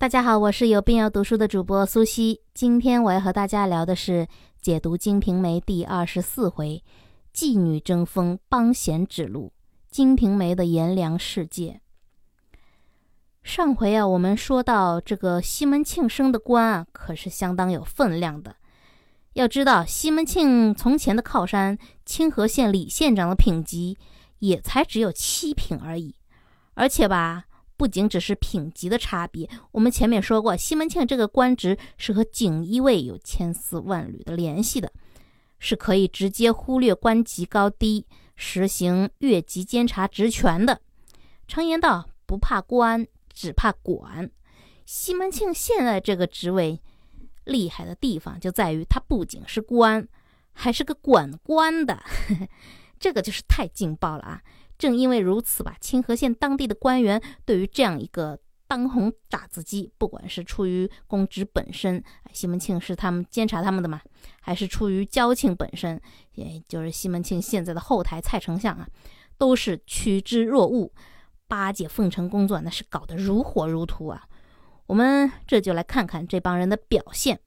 大家好，我是有病要读书的主播苏西。今天我要和大家聊的是解读《金瓶梅》第二十四回“妓女争锋，帮闲指路”。金瓶梅的颜凉世界。上回啊，我们说到这个西门庆升的官啊，可是相当有分量的。要知道，西门庆从前的靠山清河县李县长的品级也才只有七品而已，而且吧。不仅只是品级的差别，我们前面说过，西门庆这个官职是和锦衣卫有千丝万缕的联系的，是可以直接忽略官级高低，实行越级监察职权的。常言道，不怕官，只怕管。西门庆现在这个职位厉害的地方就在于，他不仅是官，还是个管官的，这个就是太劲爆了啊！正因为如此吧，清河县当地的官员对于这样一个当红炸子鸡，不管是出于公职本身，西门庆是他们监察他们的嘛，还是出于交情本身，也就是西门庆现在的后台蔡丞相啊，都是趋之若鹜，巴结奉承工作那是搞得如火如荼啊。我们这就来看看这帮人的表现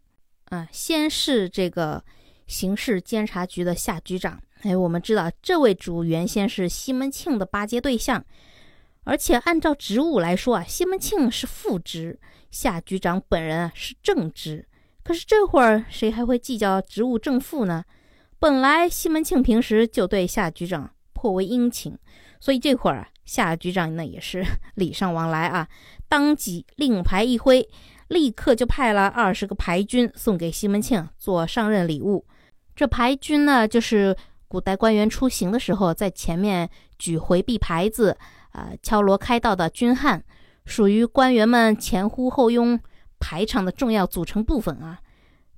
啊，先是这个刑事监察局的夏局长。哎，我们知道这位主原先是西门庆的巴结对象，而且按照职务来说啊，西门庆是副职，夏局长本人啊是正职。可是这会儿谁还会计较职务正负呢？本来西门庆平时就对夏局长颇为殷勤，所以这会儿啊，夏局长那也是 礼尚往来啊，当即令牌一挥，立刻就派了二十个牌军送给西门庆做上任礼物。这牌军呢，就是。古代官员出行的时候，在前面举回避牌子，啊，敲锣开道的军汉，属于官员们前呼后拥排场的重要组成部分啊。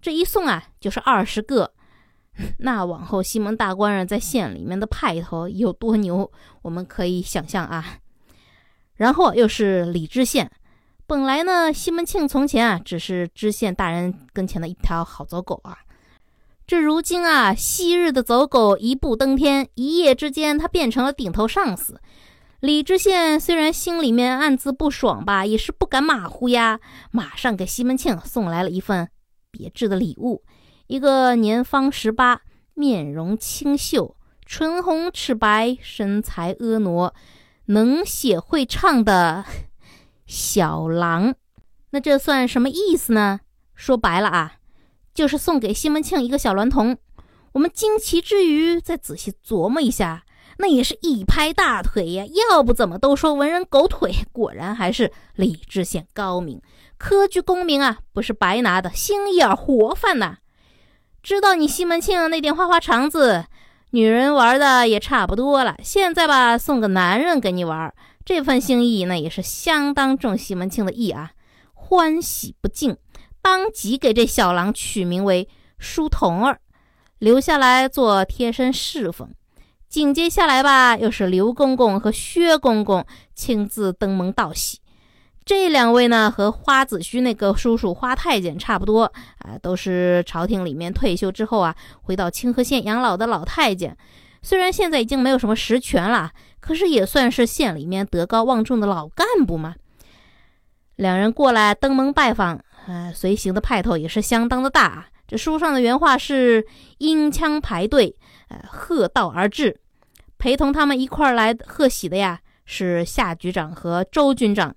这一送啊，就是二十个。那往后西门大官人在县里面的派头有多牛，我们可以想象啊。然后又是李知县，本来呢，西门庆从前啊，只是知县大人跟前的一条好走狗啊。这如今啊，昔日的走狗一步登天，一夜之间他变成了顶头上司。李知县虽然心里面暗自不爽吧，也是不敢马虎呀，马上给西门庆送来了一份别致的礼物，一个年方十八、面容清秀、唇红齿白、身材婀娜、能写会唱的小郎。那这算什么意思呢？说白了啊。就是送给西门庆一个小娈童，我们惊奇之余再仔细琢磨一下，那也是一拍大腿呀！要不怎么都说文人狗腿？果然还是李知县高明，科举功名啊，不是白拿的，心眼活泛呐！知道你西门庆那点花花肠子，女人玩的也差不多了，现在吧，送个男人给你玩，这份心意那也是相当重西门庆的意啊，欢喜不尽。当即给这小郎取名为书童儿，留下来做贴身侍奉。紧接下来吧，又是刘公公和薛公公亲自登门道喜。这两位呢，和花子虚那个叔叔花太监差不多啊，都是朝廷里面退休之后啊，回到清河县养老的老太监。虽然现在已经没有什么实权了，可是也算是县里面德高望重的老干部嘛。两人过来登门拜访。呃，随行的派头也是相当的大啊。这书上的原话是：音腔排队，呃，喝道而至。陪同他们一块儿来贺喜的呀，是夏局长和周军长。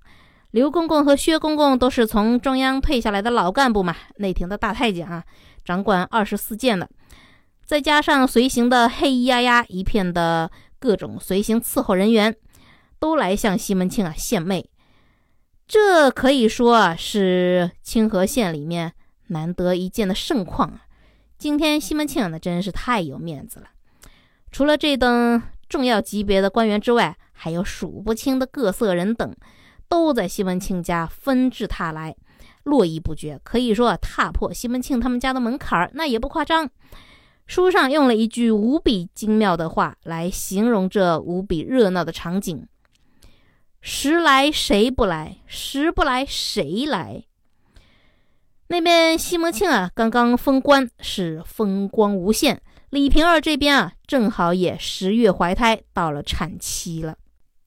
刘公公和薛公公都是从中央退下来的老干部嘛，内廷的大太监啊，掌管二十四件的。再加上随行的黑压压一片的各种随行伺候人员，都来向西门庆啊献媚。这可以说啊，是清河县里面难得一见的盛况啊！今天西门庆那真是太有面子了。除了这等重要级别的官员之外，还有数不清的各色人等，都在西门庆家纷至沓来，络绎不绝。可以说踏破西门庆他们家的门槛儿，那也不夸张。书上用了一句无比精妙的话来形容这无比热闹的场景。时来谁不来？时不来谁来？那边西门庆啊，刚刚封官，是风光无限。李瓶儿这边啊，正好也十月怀胎，到了产期了。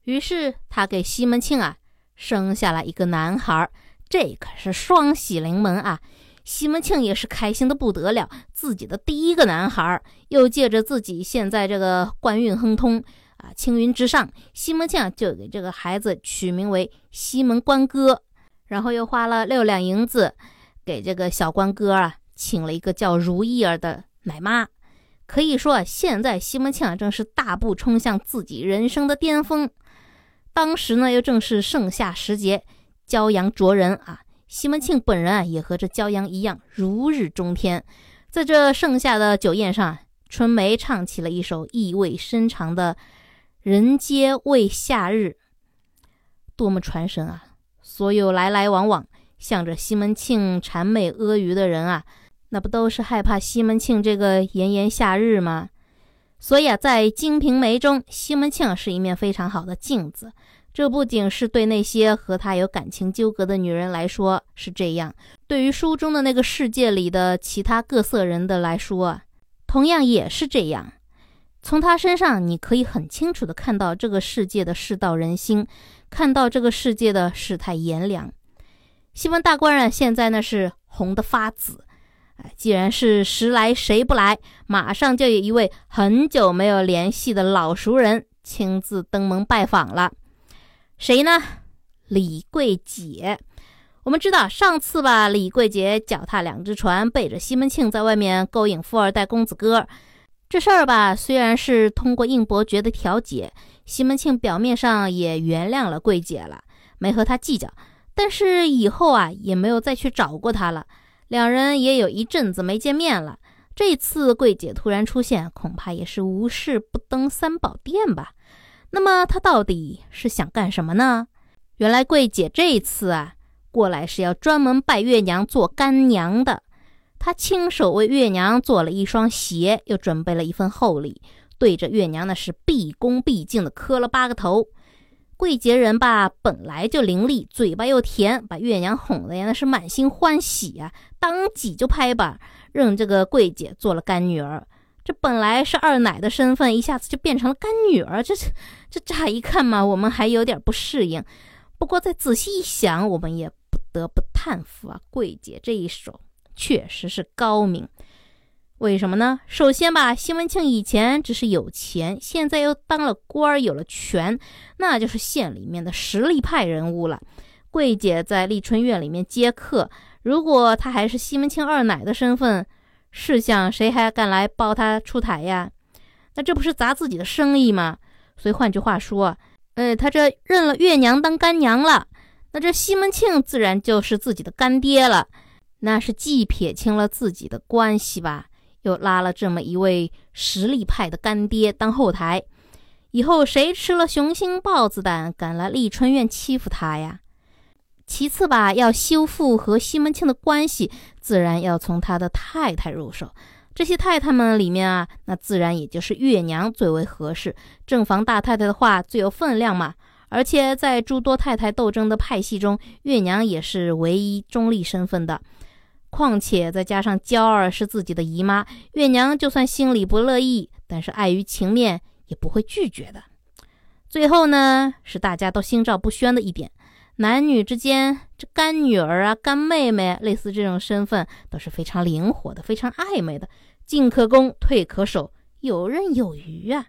于是他给西门庆啊生下了一个男孩，这可是双喜临门啊！西门庆也是开心的不得了，自己的第一个男孩，又借着自己现在这个官运亨通啊，青云直上，西门庆就给这个孩子取名为西门官哥，然后又花了六两银子给这个小官哥啊，请了一个叫如意儿的奶妈。可以说，现在西门庆正是大步冲向自己人生的巅峰。当时呢，又正是盛夏时节，骄阳灼人啊。西门庆本人啊，也和这骄阳一样如日中天。在这盛夏的酒宴上，春梅唱起了一首意味深长的《人皆为夏日》，多么传神啊！所有来来往往向着西门庆谄媚阿谀的人啊，那不都是害怕西门庆这个炎炎夏日吗？所以啊，在《金瓶梅》中，西门庆是一面非常好的镜子。这不仅是对那些和他有感情纠葛的女人来说是这样，对于书中的那个世界里的其他各色人的来说，同样也是这样。从他身上，你可以很清楚地看到这个世界的世道人心，看到这个世界的世态炎凉。西门大官人现在呢是红得发紫，哎，既然是时来谁不来，马上就有一位很久没有联系的老熟人亲自登门拜访了。谁呢？李桂姐。我们知道上次吧，李桂姐脚踏两只船，背着西门庆在外面勾引富二代公子哥。这事儿吧，虽然是通过应伯爵的调解，西门庆表面上也原谅了桂姐了，没和她计较。但是以后啊，也没有再去找过她了。两人也有一阵子没见面了。这次桂姐突然出现，恐怕也是无事不登三宝殿吧。那么她到底是想干什么呢？原来桂姐这次啊过来是要专门拜月娘做干娘的，她亲手为月娘做了一双鞋，又准备了一份厚礼，对着月娘那是毕恭毕敬的磕了八个头。桂姐人吧本来就伶俐，嘴巴又甜，把月娘哄的呀那是满心欢喜呀，当即就拍板认这个桂姐做了干女儿。这本来是二奶的身份，一下子就变成了干女儿，这这这乍一看嘛，我们还有点不适应。不过再仔细一想，我们也不得不叹服啊，桂姐这一手确实是高明。为什么呢？首先吧，西门庆以前只是有钱，现在又当了官儿，有了权，那就是县里面的实力派人物了。桂姐在丽春院里面接客，如果她还是西门庆二奶的身份。试想，谁还敢来包她出台呀？那这不是砸自己的生意吗？所以换句话说，呃，他这认了月娘当干娘了，那这西门庆自然就是自己的干爹了。那是既撇清了自己的关系吧，又拉了这么一位实力派的干爹当后台。以后谁吃了雄心豹子胆，敢来丽春院欺负他呀？其次吧，要修复和西门庆的关系，自然要从他的太太入手。这些太太们里面啊，那自然也就是月娘最为合适。正房大太太的话最有分量嘛。而且在诸多太太斗争的派系中，月娘也是唯一中立身份的。况且再加上娇儿是自己的姨妈，月娘就算心里不乐意，但是碍于情面也不会拒绝的。最后呢，是大家都心照不宣的一点。男女之间，这干女儿啊、干妹妹，类似这种身份都是非常灵活的、非常暧昧的，进可攻，退可守，游刃有余啊。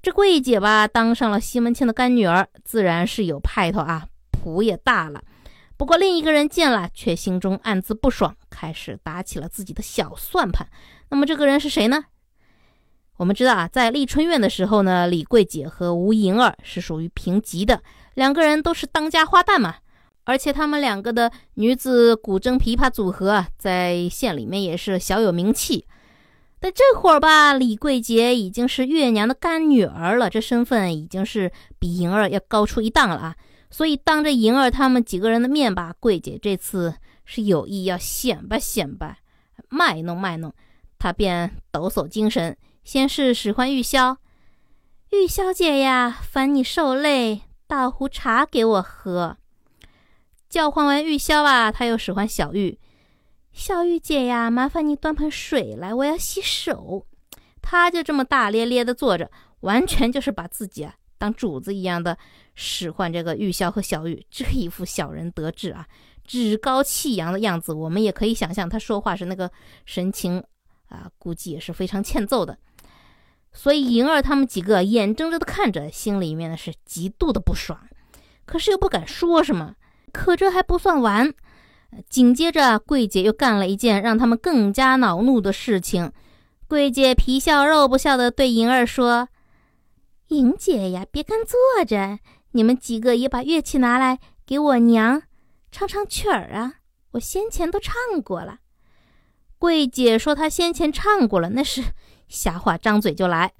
这桂姐吧，当上了西门庆的干女儿，自然是有派头啊，谱也大了。不过另一个人见了，却心中暗自不爽，开始打起了自己的小算盘。那么这个人是谁呢？我们知道啊，在丽春院的时候呢，李桂姐和吴莹儿是属于平级的。两个人都是当家花旦嘛，而且他们两个的女子古筝琵琶组合啊，在县里面也是小有名气。但这会儿吧，李桂姐已经是月娘的干女儿了，这身份已经是比莹儿要高出一档了啊。所以当着莹儿他们几个人的面吧，桂姐这次是有意要显摆显摆，卖弄卖弄。她便抖擞精神，先是使唤玉箫：“玉箫姐呀，烦你受累。”倒壶茶给我喝。叫唤完玉箫啊，她又使唤小玉：“小玉姐呀，麻烦你端盆水来，我要洗手。”她就这么大咧咧的坐着，完全就是把自己啊当主子一样的使唤这个玉箫和小玉，这一副小人得志啊，趾高气扬的样子，我们也可以想象他说话时那个神情啊，估计也是非常欠揍的。所以莹儿他们几个眼睁睁的看着，心里面呢是极度的不爽，可是又不敢说什么。可这还不算完，紧接着桂姐又干了一件让他们更加恼怒的事情。桂姐皮笑肉不笑的对莹儿说：“莹姐呀，别干坐着，你们几个也把乐器拿来给我娘唱唱曲儿啊！我先前都唱过了。”桂姐说她先前唱过了，那是。瞎话，张嘴就来。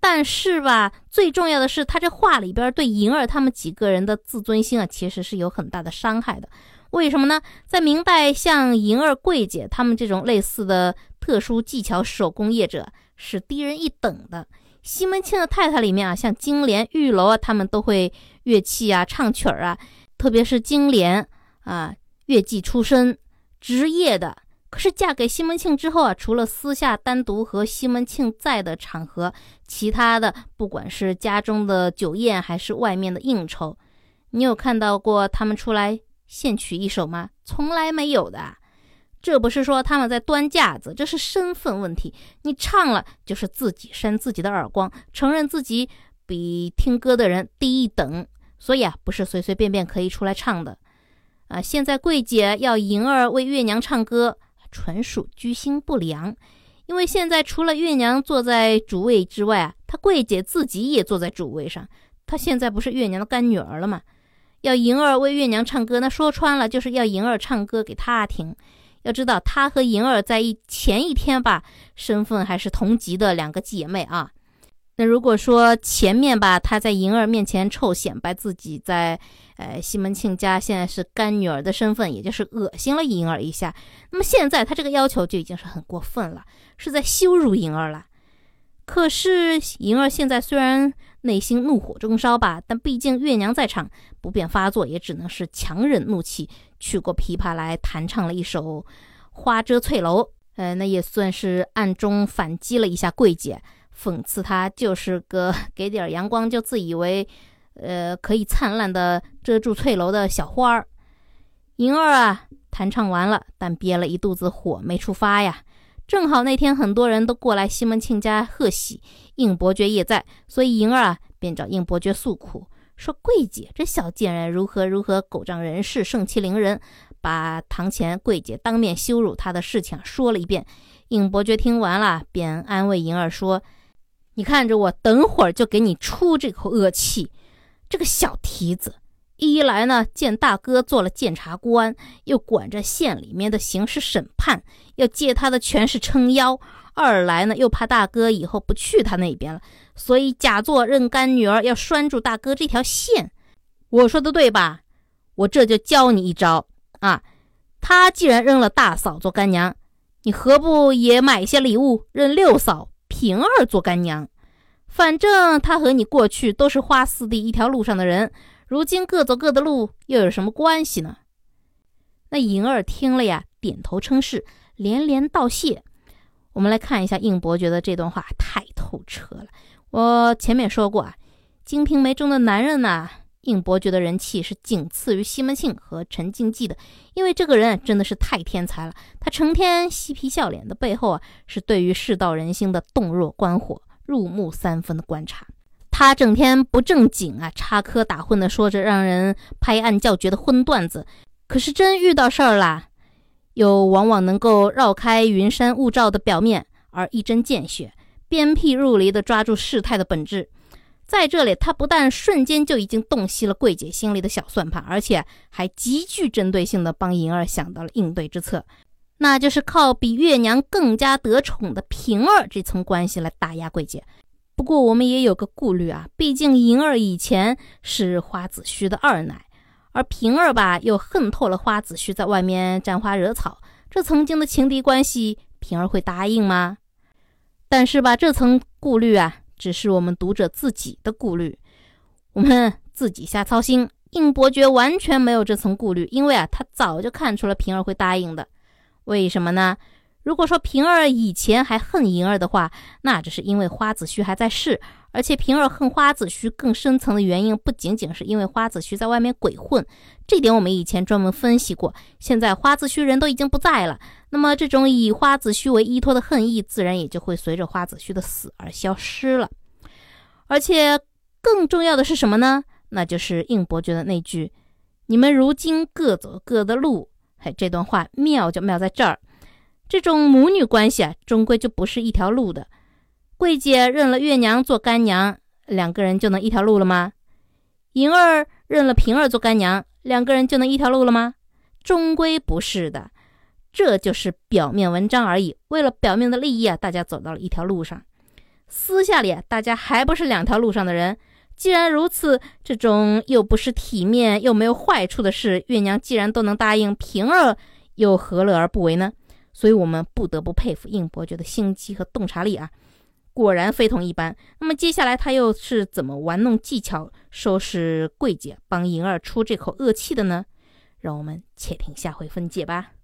但是吧，最重要的是，他这话里边对莹儿他们几个人的自尊心啊，其实是有很大的伤害的。为什么呢？在明代，像莹儿、桂姐他们这种类似的特殊技巧手工业者是低人一等的。西门庆的太太里面啊，像金莲、玉楼啊，他们都会乐器啊、唱曲儿啊，特别是金莲啊，乐伎出身，职业的。可是嫁给西门庆之后啊，除了私下单独和西门庆在的场合，其他的不管是家中的酒宴还是外面的应酬，你有看到过他们出来献曲一首吗？从来没有的。这不是说他们在端架子，这是身份问题。你唱了就是自己扇自己的耳光，承认自己比听歌的人低一等，所以啊，不是随随便便可以出来唱的。啊，现在桂姐要莹儿为月娘唱歌。纯属居心不良，因为现在除了月娘坐在主位之外啊，她桂姐自己也坐在主位上。她现在不是月娘的干女儿了吗？要莹儿为月娘唱歌，那说穿了就是要莹儿唱歌给她听。要知道，她和莹儿在一前一天吧，身份还是同级的两个姐妹啊。那如果说前面吧，她在莹儿面前臭显摆自己在，呃，西门庆家现在是干女儿的身份，也就是恶心了莹儿一下。那么现在她这个要求就已经是很过分了，是在羞辱莹儿了。可是莹儿现在虽然内心怒火中烧吧，但毕竟月娘在场，不便发作，也只能是强忍怒气，取过琵琶来弹唱了一首《花遮翠楼》。呃，那也算是暗中反击了一下桂姐。讽刺她就是个 给点阳光就自以为，呃，可以灿烂的遮住翠楼的小花儿。莹儿啊，弹唱完了，但憋了一肚子火没处发呀。正好那天很多人都过来西门庆家贺喜，应伯爵也在，所以莹儿啊便找应伯爵诉苦，说桂姐这小贱人如何如何狗仗人势，盛气凌人，把堂前桂姐当面羞辱她的事情说了一遍。应伯爵听完了，便安慰银儿说。你看着我，等会儿就给你出这口恶气。这个小蹄子，一来呢，见大哥做了监察官，又管着县里面的刑事审判，要借他的权势撑腰；二来呢，又怕大哥以后不去他那边了，所以假作认干女儿，要拴住大哥这条线。我说的对吧？我这就教你一招啊！他既然认了大嫂做干娘，你何不也买些礼物认六嫂？平儿做干娘，反正他和你过去都是花四弟一条路上的人，如今各走各的路，又有什么关系呢？那莹儿听了呀，点头称是，连连道谢。我们来看一下应伯爵的这段话，太透彻了。我前面说过啊，《金瓶梅》中的男人呐，应伯爵的人气是仅次于西门庆和陈静济的，因为这个人真的是太天才了。他成天嬉皮笑脸的背后啊，是对于世道人心的洞若观火、入木三分的观察。他整天不正经啊，插科打诨的说着让人拍案叫绝的荤段子，可是真遇到事儿啦，又往往能够绕开云山雾罩的表面，而一针见血、鞭辟入里的抓住事态的本质。在这里，他不但瞬间就已经洞悉了桂姐心里的小算盘，而且还极具针对性的帮莹儿想到了应对之策，那就是靠比月娘更加得宠的平儿这层关系来打压桂姐。不过我们也有个顾虑啊，毕竟莹儿以前是花子虚的二奶，而平儿吧又恨透了花子虚在外面沾花惹草，这曾经的情敌关系，平儿会答应吗？但是吧，这层顾虑啊。只是我们读者自己的顾虑，我们自己瞎操心。应伯爵完全没有这层顾虑，因为啊，他早就看出了平儿会答应的。为什么呢？如果说平儿以前还恨银儿的话，那只是因为花子虚还在世，而且平儿恨花子虚更深层的原因不仅仅是因为花子虚在外面鬼混，这点我们以前专门分析过。现在花子虚人都已经不在了，那么这种以花子虚为依托的恨意，自然也就会随着花子虚的死而消失了。而且更重要的是什么呢？那就是应伯爵的那句：“你们如今各走各的路。”嘿，这段话妙就妙在这儿。这种母女关系啊，终归就不是一条路的。桂姐认了月娘做干娘，两个人就能一条路了吗？银儿认了平儿做干娘，两个人就能一条路了吗？终归不是的。这就是表面文章而已。为了表面的利益啊，大家走到了一条路上，私下里啊，大家还不是两条路上的人。既然如此，这种又不是体面又没有坏处的事，月娘既然都能答应，平儿又何乐而不为呢？所以我们不得不佩服应伯爵的心机和洞察力啊，果然非同一般。那么接下来他又是怎么玩弄技巧收拾桂姐，帮银儿出这口恶气的呢？让我们且听下回分解吧。